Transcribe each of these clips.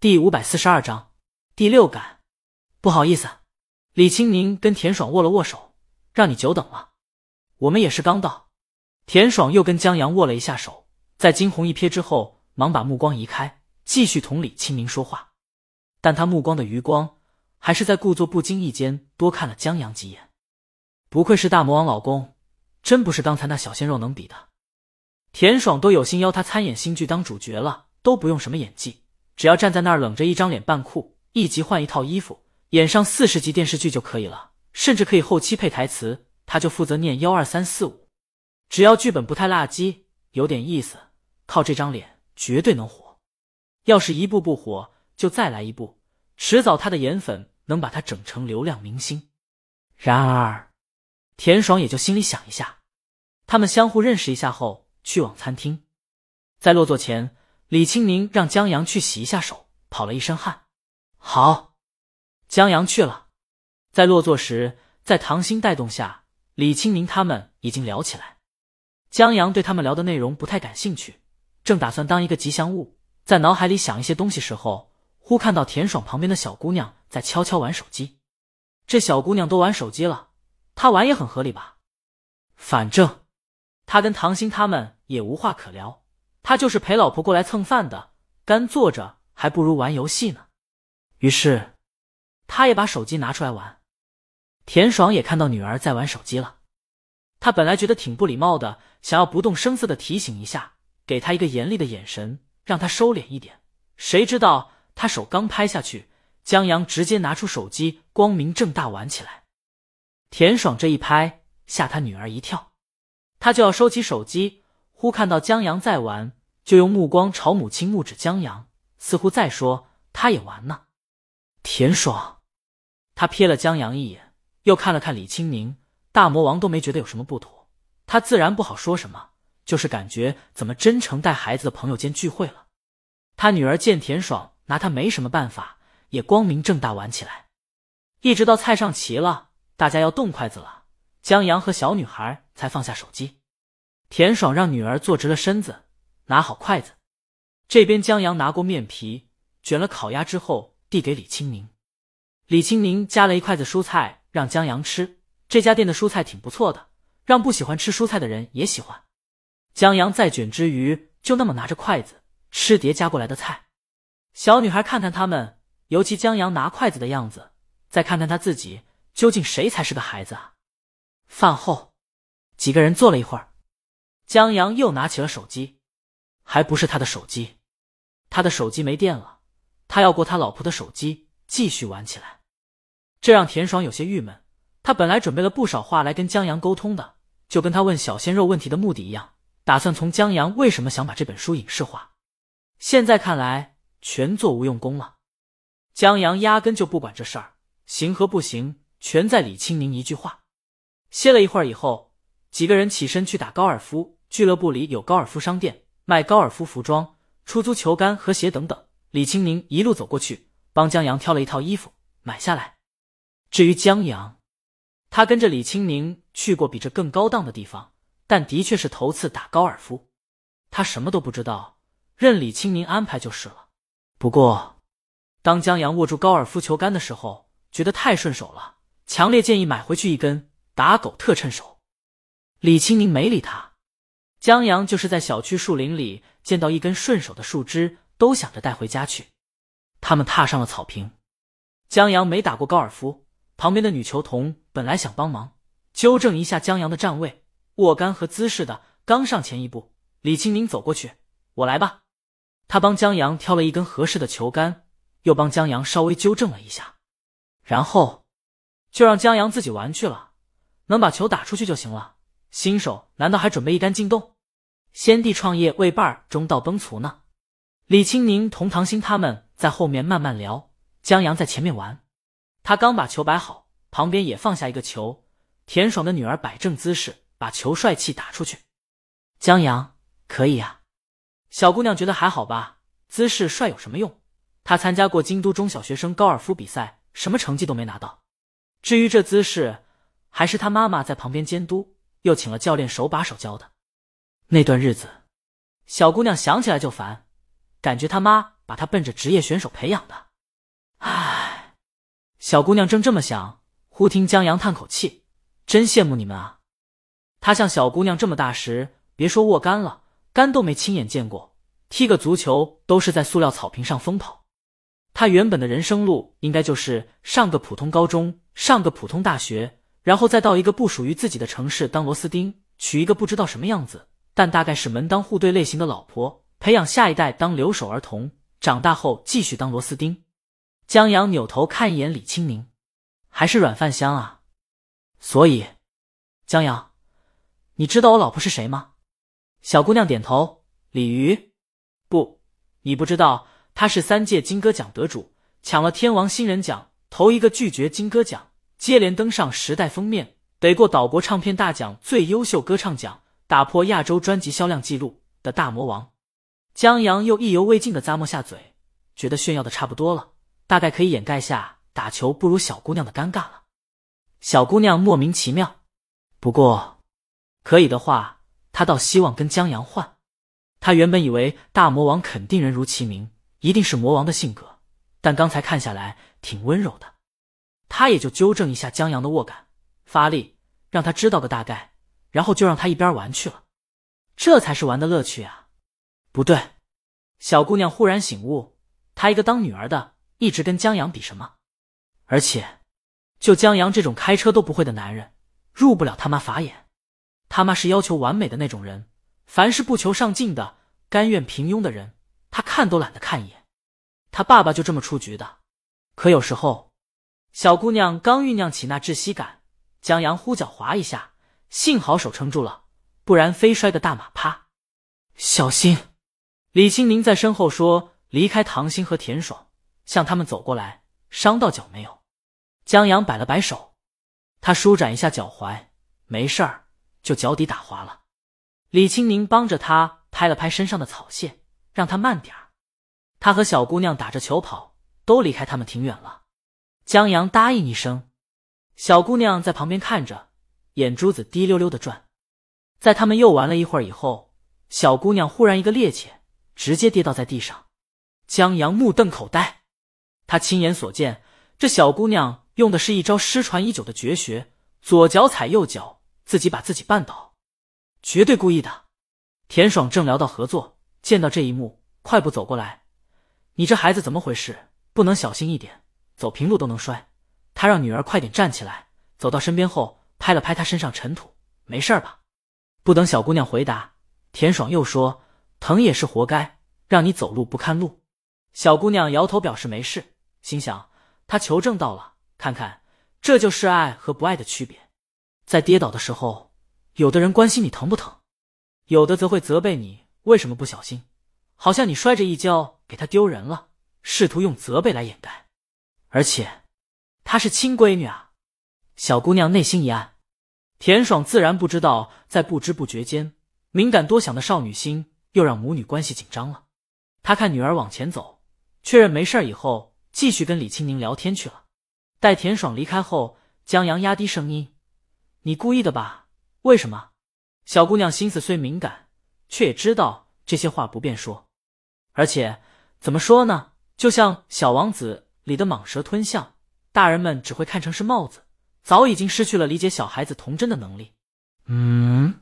第五百四十二章第六感。不好意思，李青宁跟田爽握了握手，让你久等了。我们也是刚到。田爽又跟江阳握了一下手，在惊鸿一瞥之后，忙把目光移开，继续同李青宁说话。但他目光的余光，还是在故作不经意间多看了江阳几眼。不愧是大魔王老公，真不是刚才那小鲜肉能比的。田爽都有心邀他参演新剧当主角了，都不用什么演技。只要站在那儿冷着一张脸扮酷，一集换一套衣服，演上四十集电视剧就可以了，甚至可以后期配台词，他就负责念幺二三四五。只要剧本不太垃圾，有点意思，靠这张脸绝对能火。要是一步不火，就再来一步，迟早他的颜粉能把他整成流量明星。然而，田爽也就心里想一下。他们相互认识一下后，去往餐厅，在落座前。李青宁让江阳去洗一下手，跑了一身汗。好，江阳去了。在落座时，在唐鑫带动下，李青宁他们已经聊起来。江阳对他们聊的内容不太感兴趣，正打算当一个吉祥物，在脑海里想一些东西时候，忽看到田爽旁边的小姑娘在悄悄玩手机。这小姑娘都玩手机了，她玩也很合理吧？反正他跟唐鑫他们也无话可聊。他就是陪老婆过来蹭饭的，干坐着还不如玩游戏呢。于是，他也把手机拿出来玩。田爽也看到女儿在玩手机了，他本来觉得挺不礼貌的，想要不动声色的提醒一下，给他一个严厉的眼神，让他收敛一点。谁知道他手刚拍下去，江阳直接拿出手机，光明正大玩起来。田爽这一拍吓他女儿一跳，他就要收起手机，忽看到江阳在玩。就用目光朝母亲目指江阳，似乎在说他也玩呢。田爽，他瞥了江阳一眼，又看了看李青宁，大魔王都没觉得有什么不妥，他自然不好说什么，就是感觉怎么真诚带孩子的朋友间聚会了。他女儿见田爽拿他没什么办法，也光明正大玩起来，一直到菜上齐了，大家要动筷子了，江阳和小女孩才放下手机。田爽让女儿坐直了身子。拿好筷子，这边江阳拿过面皮，卷了烤鸭之后递给李青明。李青明夹了一筷子蔬菜让江阳吃。这家店的蔬菜挺不错的，让不喜欢吃蔬菜的人也喜欢。江阳在卷之余，就那么拿着筷子吃碟夹过来的菜。小女孩看看他们，尤其江阳拿筷子的样子，再看看他自己，究竟谁才是个孩子啊？饭后，几个人坐了一会儿，江阳又拿起了手机。还不是他的手机，他的手机没电了，他要过他老婆的手机继续玩起来，这让田爽有些郁闷。他本来准备了不少话来跟江阳沟通的，就跟他问小鲜肉问题的目的一样，打算从江阳为什么想把这本书影视化。现在看来全做无用功了，江阳压根就不管这事儿，行和不行全在李青宁一句话。歇了一会儿以后，几个人起身去打高尔夫，俱乐部里有高尔夫商店。卖高尔夫服装、出租球杆和鞋等等。李青宁一路走过去，帮江阳挑了一套衣服买下来。至于江阳，他跟着李青宁去过比这更高档的地方，但的确是头次打高尔夫，他什么都不知道，任李青宁安排就是了。不过，当江阳握住高尔夫球杆的时候，觉得太顺手了，强烈建议买回去一根打狗特趁手。李青宁没理他。江阳就是在小区树林里见到一根顺手的树枝，都想着带回家去。他们踏上了草坪。江阳没打过高尔夫，旁边的女球童本来想帮忙纠正一下江阳的站位、握杆和姿势的，刚上前一步，李青宁走过去：“我来吧。”他帮江阳挑了一根合适的球杆，又帮江阳稍微纠正了一下，然后就让江阳自己玩去了，能把球打出去就行了。新手难道还准备一杆进洞？先帝创业未半，中道崩殂呢。李青宁同唐鑫他们在后面慢慢聊，江阳在前面玩。他刚把球摆好，旁边也放下一个球。田爽的女儿摆正姿势，把球帅气打出去。江阳可以呀，小姑娘觉得还好吧？姿势帅有什么用？她参加过京都中小学生高尔夫比赛，什么成绩都没拿到。至于这姿势，还是她妈妈在旁边监督。又请了教练手把手教的，那段日子，小姑娘想起来就烦，感觉他妈把她奔着职业选手培养的。唉，小姑娘正这么想，忽听江阳叹口气：“真羡慕你们啊！他像小姑娘这么大时，别说握杆了，杆都没亲眼见过。踢个足球都是在塑料草坪上疯跑。他原本的人生路应该就是上个普通高中，上个普通大学，然后再到一个不属于自己的城市当螺丝钉，娶一个不知道什么样子，但大概是门当户对类型的老婆，培养下一代当留守儿童，长大后继续当螺丝钉。”江阳扭头看一眼李清明，还是软饭香啊。所以，江阳，你知道我老婆是谁吗？小姑娘点头。李鱼，不，你不知道，她是三届金歌奖得主，抢了天王新人奖，头一个拒绝金歌奖，接连登上时代封面，得过岛国唱片大奖最优秀歌唱奖，打破亚洲专辑销量记录的大魔王。江阳又意犹未尽的咂摸下嘴，觉得炫耀的差不多了。大概可以掩盖下打球不如小姑娘的尴尬了。小姑娘莫名其妙，不过可以的话，她倒希望跟江阳换。她原本以为大魔王肯定人如其名，一定是魔王的性格，但刚才看下来挺温柔的。她也就纠正一下江阳的握感，发力让他知道个大概，然后就让他一边玩去了。这才是玩的乐趣啊！不对，小姑娘忽然醒悟，她一个当女儿的。一直跟江阳比什么？而且，就江阳这种开车都不会的男人，入不了他妈法眼。他妈是要求完美的那种人，凡是不求上进的、甘愿平庸的人，他看都懒得看一眼。他爸爸就这么出局的。可有时候，小姑娘刚酝酿起那窒息感，江阳呼脚滑一下，幸好手撑住了，不然非摔个大马趴。小心！李青宁在身后说：“离开唐鑫和田爽。”向他们走过来，伤到脚没有？江阳摆了摆手，他舒展一下脚踝，没事儿，就脚底打滑了。李青宁帮着他拍了拍身上的草屑，让他慢点儿。他和小姑娘打着球跑，都离开他们挺远了。江阳答应一声，小姑娘在旁边看着，眼珠子滴溜溜的转。在他们又玩了一会儿以后，小姑娘忽然一个趔趄，直接跌倒在地上。江阳目瞪口呆。他亲眼所见，这小姑娘用的是一招失传已久的绝学，左脚踩右脚，自己把自己绊倒，绝对故意的。田爽正聊到合作，见到这一幕，快步走过来：“你这孩子怎么回事？不能小心一点，走平路都能摔。”他让女儿快点站起来，走到身边后，拍了拍她身上尘土：“没事吧？”不等小姑娘回答，田爽又说：“疼也是活该，让你走路不看路。”小姑娘摇头表示没事。心想，他求证到了，看看，这就是爱和不爱的区别。在跌倒的时候，有的人关心你疼不疼，有的则会责备你为什么不小心，好像你摔着一跤给他丢人了，试图用责备来掩盖。而且，她是亲闺女啊！小姑娘内心一暗，田爽自然不知道，在不知不觉间，敏感多想的少女心又让母女关系紧张了。她看女儿往前走，确认没事以后。继续跟李青宁聊天去了。待田爽离开后，江阳压低声音：“你故意的吧？为什么？”小姑娘心思虽敏感，却也知道这些话不便说。而且怎么说呢？就像《小王子》里的蟒蛇吞象，大人们只会看成是帽子，早已经失去了理解小孩子童真的能力。嗯，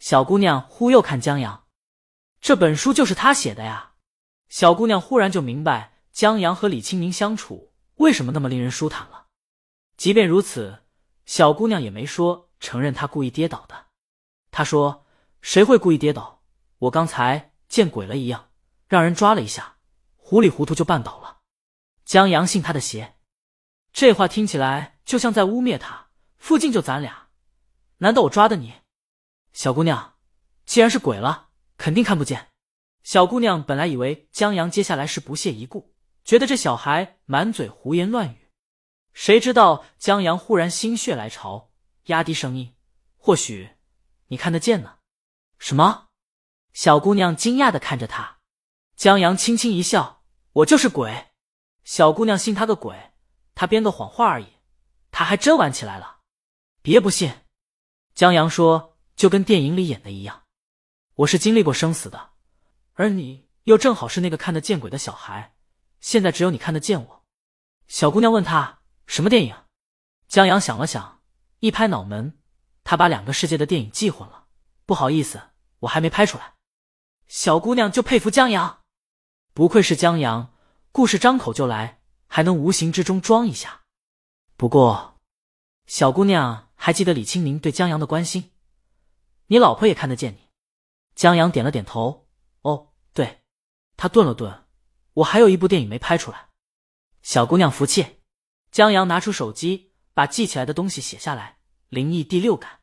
小姑娘忽又看江阳，这本书就是他写的呀。小姑娘忽然就明白。江阳和李青明相处为什么那么令人舒坦了？即便如此，小姑娘也没说承认他故意跌倒的。她说：“谁会故意跌倒？我刚才见鬼了一样，让人抓了一下，糊里糊涂就绊倒了。”江阳信他的邪，这话听起来就像在污蔑他。附近就咱俩，难道我抓的你？小姑娘，既然是鬼了，肯定看不见。小姑娘本来以为江阳接下来是不屑一顾。觉得这小孩满嘴胡言乱语，谁知道江阳忽然心血来潮，压低声音：“或许你看得见呢。”什么？小姑娘惊讶的看着他。江阳轻轻一笑：“我就是鬼。”小姑娘信他个鬼，他编个谎话而已。他还真玩起来了。别不信。江阳说：“就跟电影里演的一样，我是经历过生死的，而你又正好是那个看得见鬼的小孩。现在只有你看得见我。小姑娘问他什么电影？江阳想了想，一拍脑门，他把两个世界的电影记混了。不好意思，我还没拍出来。小姑娘就佩服江阳，不愧是江阳，故事张口就来，还能无形之中装一下。不过，小姑娘还记得李清明对江阳的关心，你老婆也看得见你。江阳点了点头。哦，对。他顿了顿，我还有一部电影没拍出来。小姑娘服气。江阳拿出手机，把记起来的东西写下来。灵异第六感。